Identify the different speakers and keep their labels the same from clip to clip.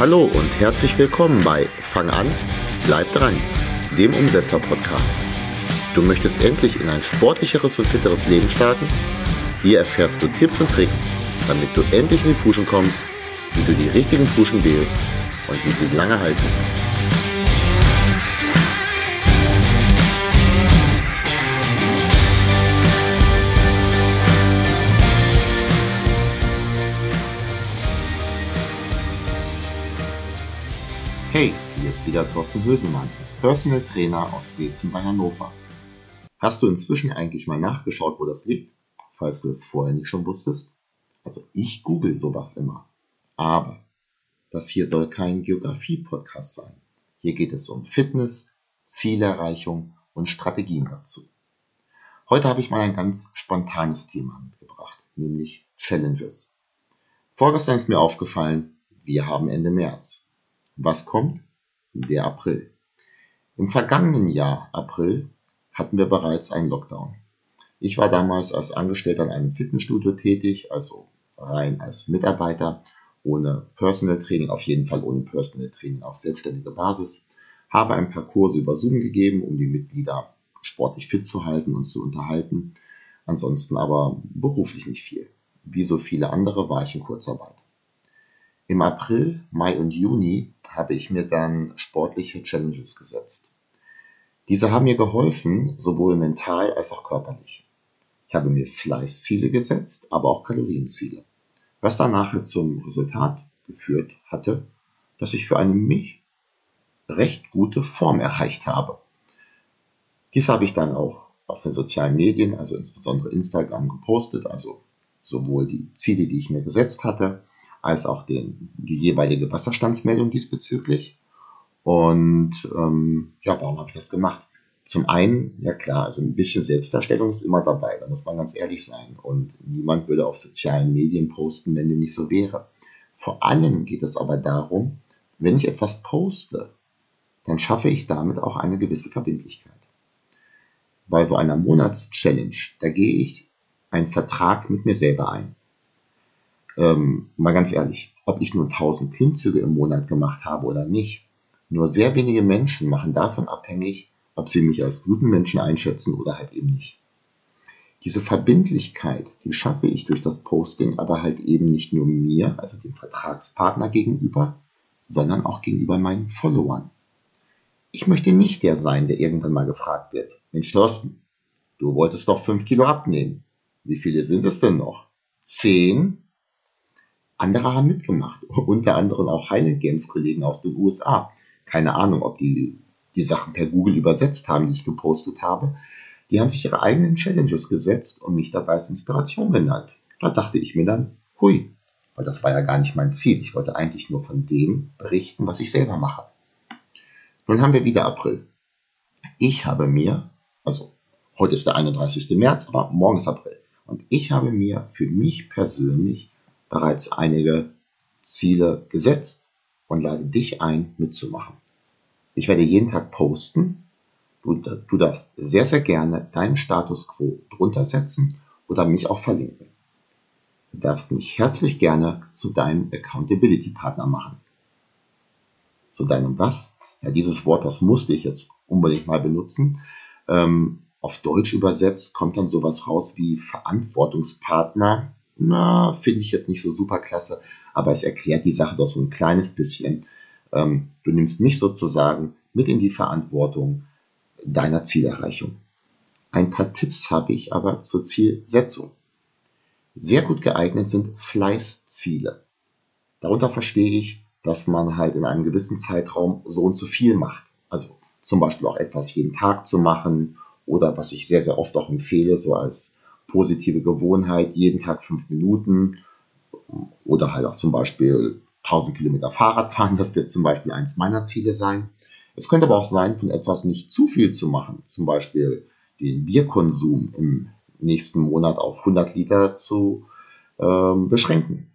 Speaker 1: Hallo und herzlich willkommen bei Fang an, bleib dran, dem Umsetzer-Podcast. Du möchtest endlich in ein sportlicheres und fitteres Leben starten? Hier erfährst du Tipps und Tricks, damit du endlich in die Puschen kommst, wie du die richtigen Puschen wählst und wie sie lange halten. Hey, hier ist wieder Thorsten Hösemann, Personal Trainer aus Wetzen bei Hannover. Hast du inzwischen eigentlich mal nachgeschaut, wo das liegt, falls du es vorher nicht schon wusstest? Also ich google sowas immer. Aber das hier soll kein Geografie-Podcast sein. Hier geht es um Fitness, Zielerreichung und Strategien dazu. Heute habe ich mal ein ganz spontanes Thema mitgebracht, nämlich Challenges. Vorgestern ist mir aufgefallen, wir haben Ende März. Was kommt? Der April. Im vergangenen Jahr, April, hatten wir bereits einen Lockdown. Ich war damals als Angestellter in einem Fitnessstudio tätig, also rein als Mitarbeiter, ohne Personal Training, auf jeden Fall ohne Personal Training auf selbstständige Basis, habe ein paar Kurse über Zoom gegeben, um die Mitglieder sportlich fit zu halten und zu unterhalten. Ansonsten aber beruflich nicht viel. Wie so viele andere war ich in Kurzarbeit. Im April, Mai und Juni habe ich mir dann sportliche Challenges gesetzt. Diese haben mir geholfen, sowohl mental als auch körperlich. Ich habe mir Fleißziele gesetzt, aber auch Kalorienziele, was dann nachher zum Resultat geführt hatte, dass ich für eine mich recht gute Form erreicht habe. Dies habe ich dann auch auf den sozialen Medien, also insbesondere Instagram, gepostet, also sowohl die Ziele, die ich mir gesetzt hatte, als auch den, die jeweilige Wasserstandsmeldung diesbezüglich. Und ähm, ja, warum habe ich das gemacht? Zum einen, ja klar, also ein bisschen Selbstdarstellung ist immer dabei, da muss man ganz ehrlich sein. Und niemand würde auf sozialen Medien posten, wenn dem nicht so wäre. Vor allem geht es aber darum, wenn ich etwas poste, dann schaffe ich damit auch eine gewisse Verbindlichkeit. Bei so einer Monatschallenge, da gehe ich einen Vertrag mit mir selber ein. Ähm, mal ganz ehrlich, ob ich nur 1000 Klimmzüge im Monat gemacht habe oder nicht, nur sehr wenige Menschen machen davon abhängig, ob sie mich als guten Menschen einschätzen oder halt eben nicht. Diese Verbindlichkeit, die schaffe ich durch das Posting, aber halt eben nicht nur mir, also dem Vertragspartner gegenüber, sondern auch gegenüber meinen Followern. Ich möchte nicht der sein, der irgendwann mal gefragt wird, Mensch Thorsten, du wolltest doch 5 Kilo abnehmen. Wie viele sind es denn noch? 10? Andere haben mitgemacht, unter anderem auch Highland Games Kollegen aus den USA. Keine Ahnung, ob die die Sachen per Google übersetzt haben, die ich gepostet habe. Die haben sich ihre eigenen Challenges gesetzt und mich dabei als Inspiration genannt. Da dachte ich mir dann, hui, weil das war ja gar nicht mein Ziel. Ich wollte eigentlich nur von dem berichten, was ich selber mache. Nun haben wir wieder April. Ich habe mir, also heute ist der 31. März, aber morgen ist April. Und ich habe mir für mich persönlich bereits einige Ziele gesetzt und lade dich ein, mitzumachen. Ich werde jeden Tag posten. Du, du darfst sehr, sehr gerne deinen Status quo drunter setzen oder mich auch verlinken. Du darfst mich herzlich gerne zu deinem Accountability Partner machen. Zu deinem was? Ja, dieses Wort, das musste ich jetzt unbedingt mal benutzen. Ähm, auf Deutsch übersetzt kommt dann sowas raus wie Verantwortungspartner na, finde ich jetzt nicht so super klasse, aber es erklärt die Sache doch so ein kleines bisschen. Ähm, du nimmst mich sozusagen mit in die Verantwortung deiner Zielerreichung. Ein paar Tipps habe ich aber zur Zielsetzung. Sehr gut geeignet sind Fleißziele. Darunter verstehe ich, dass man halt in einem gewissen Zeitraum so und so viel macht. Also zum Beispiel auch etwas jeden Tag zu machen oder was ich sehr, sehr oft auch empfehle, so als positive Gewohnheit, jeden Tag fünf Minuten oder halt auch zum Beispiel 1000 Kilometer Fahrrad fahren. Das wird zum Beispiel eins meiner Ziele sein. Es könnte aber auch sein, von etwas nicht zu viel zu machen. Zum Beispiel den Bierkonsum im nächsten Monat auf 100 Liter zu ähm, beschränken.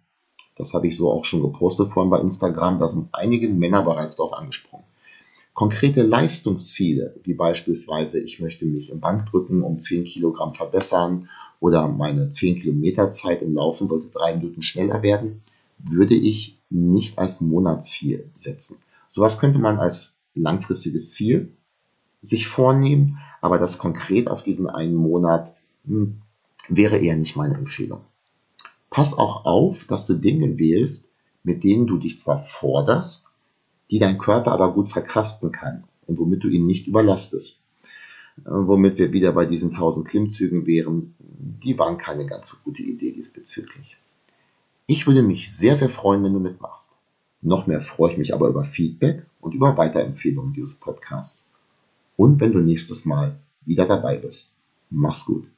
Speaker 1: Das habe ich so auch schon gepostet vorhin bei Instagram. Da sind einige Männer bereits darauf angesprungen. Konkrete Leistungsziele, wie beispielsweise ich möchte mich im Bankdrücken um 10 Kilogramm verbessern oder meine 10 Kilometer Zeit im Laufen sollte drei Minuten schneller werden. würde ich nicht als Monatsziel setzen. Sowas könnte man als langfristiges Ziel sich vornehmen, aber das konkret auf diesen einen Monat hm, wäre eher nicht meine Empfehlung. Pass auch auf, dass du Dinge wählst, mit denen du dich zwar forderst, die dein Körper aber gut verkraften kann und womit du ihn nicht überlastest. Äh, womit wir wieder bei diesen 1000 Klimmzügen wären, die waren keine ganz so gute Idee diesbezüglich. Ich würde mich sehr, sehr freuen, wenn du mitmachst. Noch mehr freue ich mich aber über Feedback und über Weiterempfehlungen dieses Podcasts. Und wenn du nächstes Mal wieder dabei bist. Mach's gut.